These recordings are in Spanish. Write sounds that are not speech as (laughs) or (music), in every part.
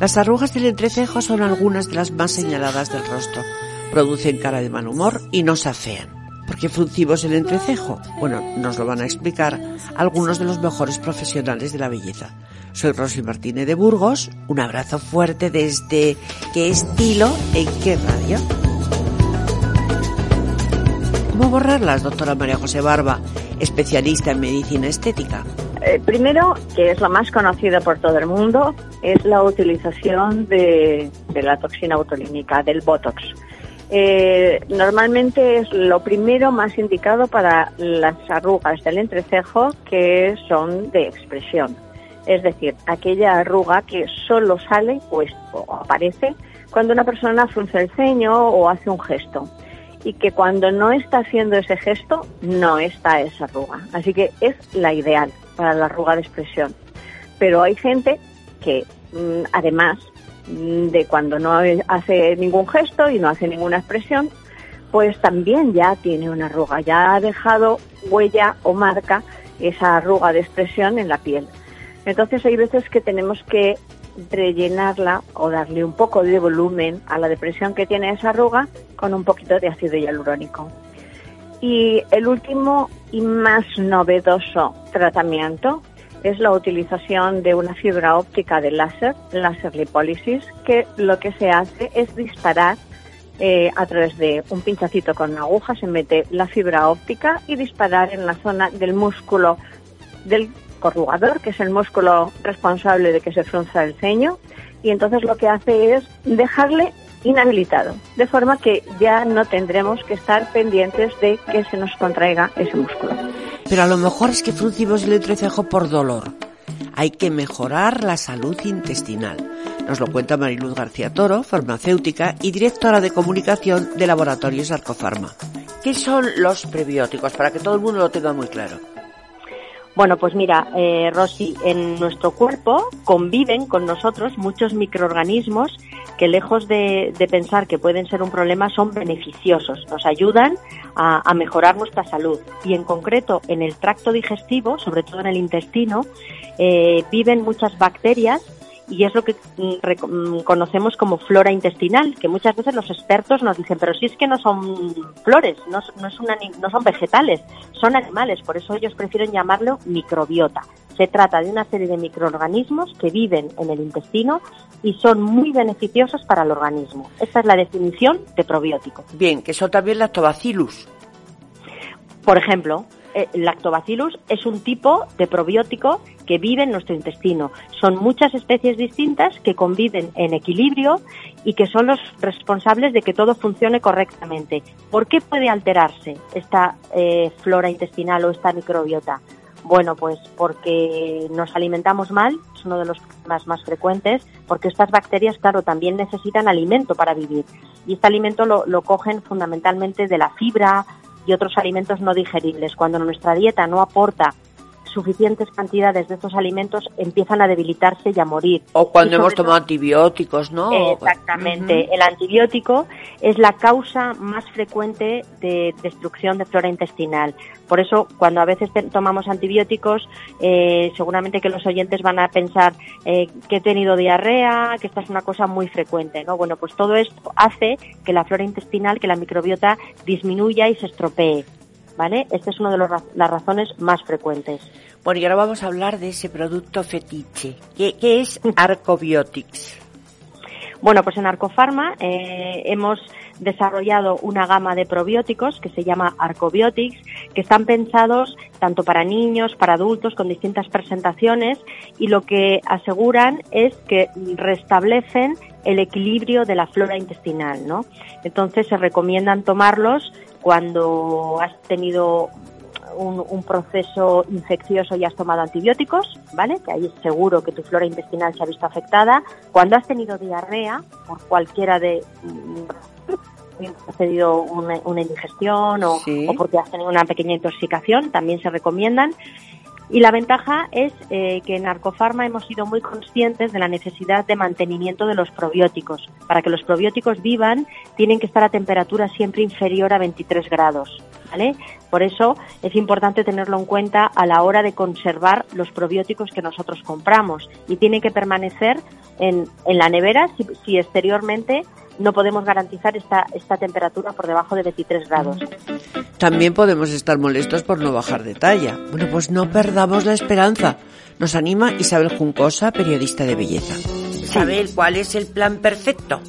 Las arrugas del entrecejo son algunas de las más señaladas del rostro. Producen cara de mal humor y no se afean. ¿Por qué fruncimos el entrecejo? Bueno, nos lo van a explicar algunos de los mejores profesionales de la belleza. Soy Rosy Martínez de Burgos. Un abrazo fuerte desde ¿Qué estilo? ¿En qué radio? ¿Cómo borrarlas, doctora María José Barba, especialista en medicina estética? Eh, primero, que es lo más conocido por todo el mundo, es la utilización de, la toxina botulínica, del Botox. Eh, normalmente es lo primero más indicado para las arrugas del entrecejo que son de expresión. Es decir, aquella arruga que solo sale pues, o aparece cuando una persona frunce el ceño o hace un gesto. Y que cuando no está haciendo ese gesto, no está esa arruga. Así que es la ideal para la arruga de expresión. Pero hay gente que, mm, además mm, de cuando no hace ningún gesto y no hace ninguna expresión, pues también ya tiene una arruga, ya ha dejado huella o marca esa arruga de expresión en la piel. Entonces hay veces que tenemos que rellenarla o darle un poco de volumen a la depresión que tiene esa arruga con un poquito de ácido hialurónico. Y el último y más novedoso tratamiento es la utilización de una fibra óptica de láser, láser lipólisis, que lo que se hace es disparar eh, a través de un pinchacito con una aguja, se mete la fibra óptica y disparar en la zona del músculo del corrugador, que es el músculo responsable de que se frunza el ceño, y entonces lo que hace es dejarle inhabilitado, de forma que ya no tendremos que estar pendientes de que se nos contraiga ese músculo. Pero a lo mejor es que fruncimos el entrecejo por dolor. Hay que mejorar la salud intestinal. Nos lo cuenta Mariluz García Toro, farmacéutica y directora de comunicación de Laboratorios Arcofarma. ¿Qué son los prebióticos? Para que todo el mundo lo tenga muy claro. Bueno, pues mira, eh, Rosy, en nuestro cuerpo conviven con nosotros muchos microorganismos que lejos de, pensar que pueden ser un problema son beneficiosos, nos ayudan a, mejorar nuestra salud. Y en concreto en el tracto digestivo, sobre todo en el intestino, eh, viven muchas bacterias y es lo que mm, mm, conocemos como flora intestinal, que muchas veces los expertos nos dicen, pero si es que no son flores, no, no, es una, no son vegetales, son animales, por eso ellos prefieren llamarlo microbiota. Se trata de una serie de microorganismos que viven en el intestino y son muy beneficiosos para el organismo. Esta es la definición de probiótico. Bien, que son también lactobacillus. Por ejemplo, el eh, lactobacillus es un tipo de probiótico que vive en nuestro intestino. Son muchas especies distintas que conviven en equilibrio y que son los responsables de que todo funcione correctamente. ¿Por qué puede alterarse esta eh, flora intestinal o esta microbiota? Bueno, pues porque nos alimentamos mal, es uno de los problemas más frecuentes, porque estas bacterias, claro, también necesitan alimento para vivir. Y este alimento lo, lo cogen fundamentalmente de la fibra, y otros alimentos no digeribles. Cuando nuestra dieta no aporta suficientes cantidades de estos alimentos empiezan a debilitarse y a morir. O cuando hemos tomado antibióticos, ¿no? Exactamente. El antibiótico es la causa más frecuente de destrucción de flora intestinal. Por eso, cuando a veces tomamos antibióticos, eh, seguramente que los oyentes van a pensar eh, que he tenido diarrea, que esta es una cosa muy frecuente, ¿no? Bueno, pues todo esto hace que la flora intestinal, que la microbiota disminuya y se estropee. ¿Vale? Esta es una de las razones más frecuentes. Bueno, y ahora vamos a hablar de ese producto fetiche. ¿Qué, es Arcobiotics? Bueno, pues en Arcofarma eh, hemos desarrollado una gama de probióticos que se llama Arcobiotics, que están pensados tanto para niños, para adultos, con distintas presentaciones, y lo que aseguran es que restablecen el equilibrio de la flora intestinal, ¿no? Entonces se recomiendan tomarlos cuando has tenido un, proceso infeccioso y has tomado antibióticos, ¿vale? Que ahí es seguro que tu flora intestinal se ha visto afectada. Cuando has tenido diarrea, por cualquiera de has tenido una, indigestión o, o, porque has tenido una pequeña intoxicación, también se recomiendan. Y la ventaja es eh, que en Arcofarma hemos sido muy conscientes de la necesidad de mantenimiento de los probióticos. Para que los probióticos vivan, tienen que estar a temperatura siempre inferior a 23 grados. ¿vale? Por eso es importante tenerlo en cuenta a la hora de conservar los probióticos que nosotros compramos y tienen que permanecer en, en la nevera si, si exteriormente no podemos garantizar esta, esta temperatura por debajo de 23 grados. También podemos estar molestos por no bajar de talla. Bueno, pues no perdamos la esperanza. Nos anima Isabel Juncosa, periodista de belleza. Isabel, ¿cuál es el plan perfecto?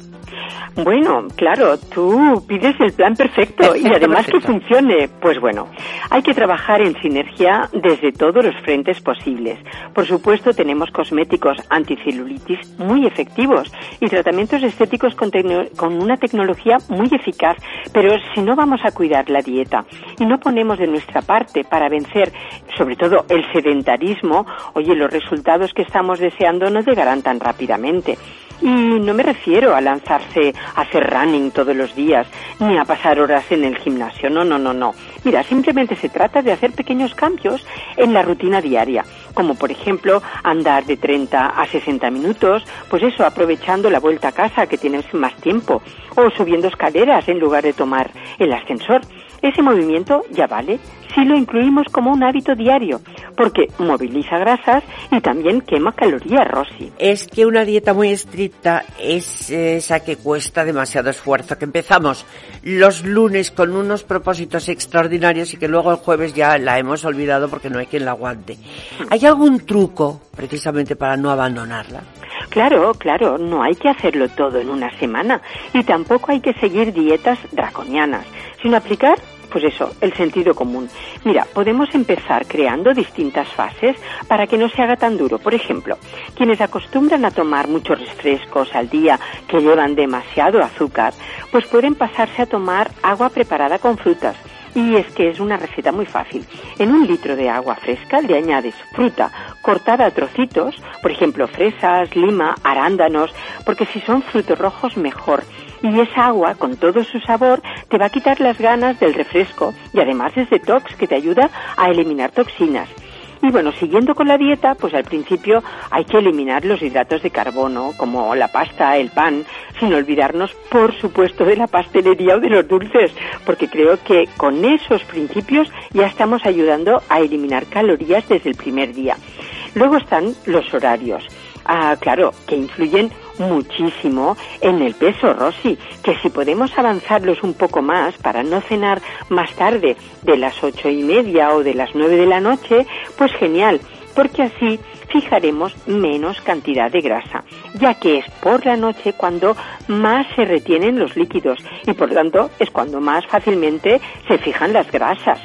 Bueno, claro, tú pides el plan perfecto, y (laughs) además que funcione. Pues bueno, hay que trabajar en sinergia desde todos los frentes posibles. Por supuesto, tenemos cosméticos anticelulitis muy efectivos y tratamientos estéticos con, con una tecnología muy eficaz, pero si no vamos a cuidar la dieta y no ponemos de nuestra parte para vencer sobre todo el sedentarismo, oye, los resultados que estamos deseando no llegarán tan rápidamente. Y no me refiero a lanzarse a hacer running todos los días, ni a pasar horas en el gimnasio. No, no, no, no. Mira, simplemente se trata de hacer pequeños cambios en la rutina diaria, como por ejemplo andar de 30 a 60 minutos, pues eso, aprovechando la vuelta a casa que tienes más tiempo, o subiendo escaleras en lugar de tomar el ascensor. Ese movimiento ya vale si lo incluimos como un hábito diario, porque moviliza grasas y también quema calorías, Rosy. Es que una dieta muy estricta es esa que cuesta demasiado esfuerzo, que empezamos los lunes con unos propósitos extraordinarios y que luego el jueves ya la hemos olvidado porque no hay quien la aguante. ¿Hay algún truco precisamente para no abandonarla? Claro, claro, no hay que hacerlo todo en una semana y tampoco hay que seguir dietas draconianas, sino aplicar pues eso, el sentido común. Mira, podemos empezar creando distintas fases para que no se haga tan duro. Por ejemplo, quienes acostumbran a tomar muchos refrescos al día que llevan demasiado azúcar, pues pueden pasarse a tomar agua preparada con frutas. Y es que es una receta muy fácil. En un litro de agua fresca le añades fruta cortada a trocitos, por ejemplo, fresas, lima, arándanos, porque si son frutos rojos mejor y esa agua, con todo su sabor, te va a quitar las ganas del refresco y además es detox que te ayuda a eliminar toxinas. Y bueno, siguiendo con la dieta, pues al principio hay que eliminar los hidratos de carbono, como la pasta, el pan, sin olvidarnos, por supuesto, de la pastelería o de los dulces, porque creo que con esos principios ya estamos ayudando a eliminar calorías desde el primer día. Luego están los horarios. Ah, claro, que influyen muchísimo en el peso, Rosy, que si podemos avanzarlos un poco más para no cenar más tarde de las ocho y media o de las nueve de la noche, pues genial, porque así fijaremos menos cantidad de grasa, ya que es por la noche cuando más se retienen los líquidos y por tanto es cuando más fácilmente se fijan las grasas.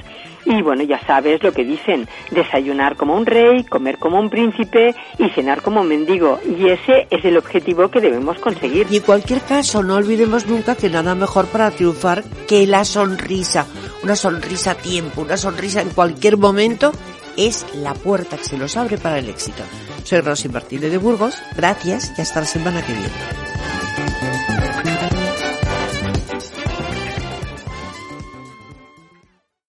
Y bueno, ya sabes lo que dicen, desayunar como un rey, comer como un príncipe y cenar como un mendigo. Y ese es el objetivo que debemos conseguir. Y en cualquier caso, no olvidemos nunca que nada mejor para triunfar que la sonrisa. Una sonrisa a tiempo, una sonrisa en cualquier momento es la puerta que se nos abre para el éxito. Soy Rosy Martínez de Burgos, gracias y hasta la semana que viene.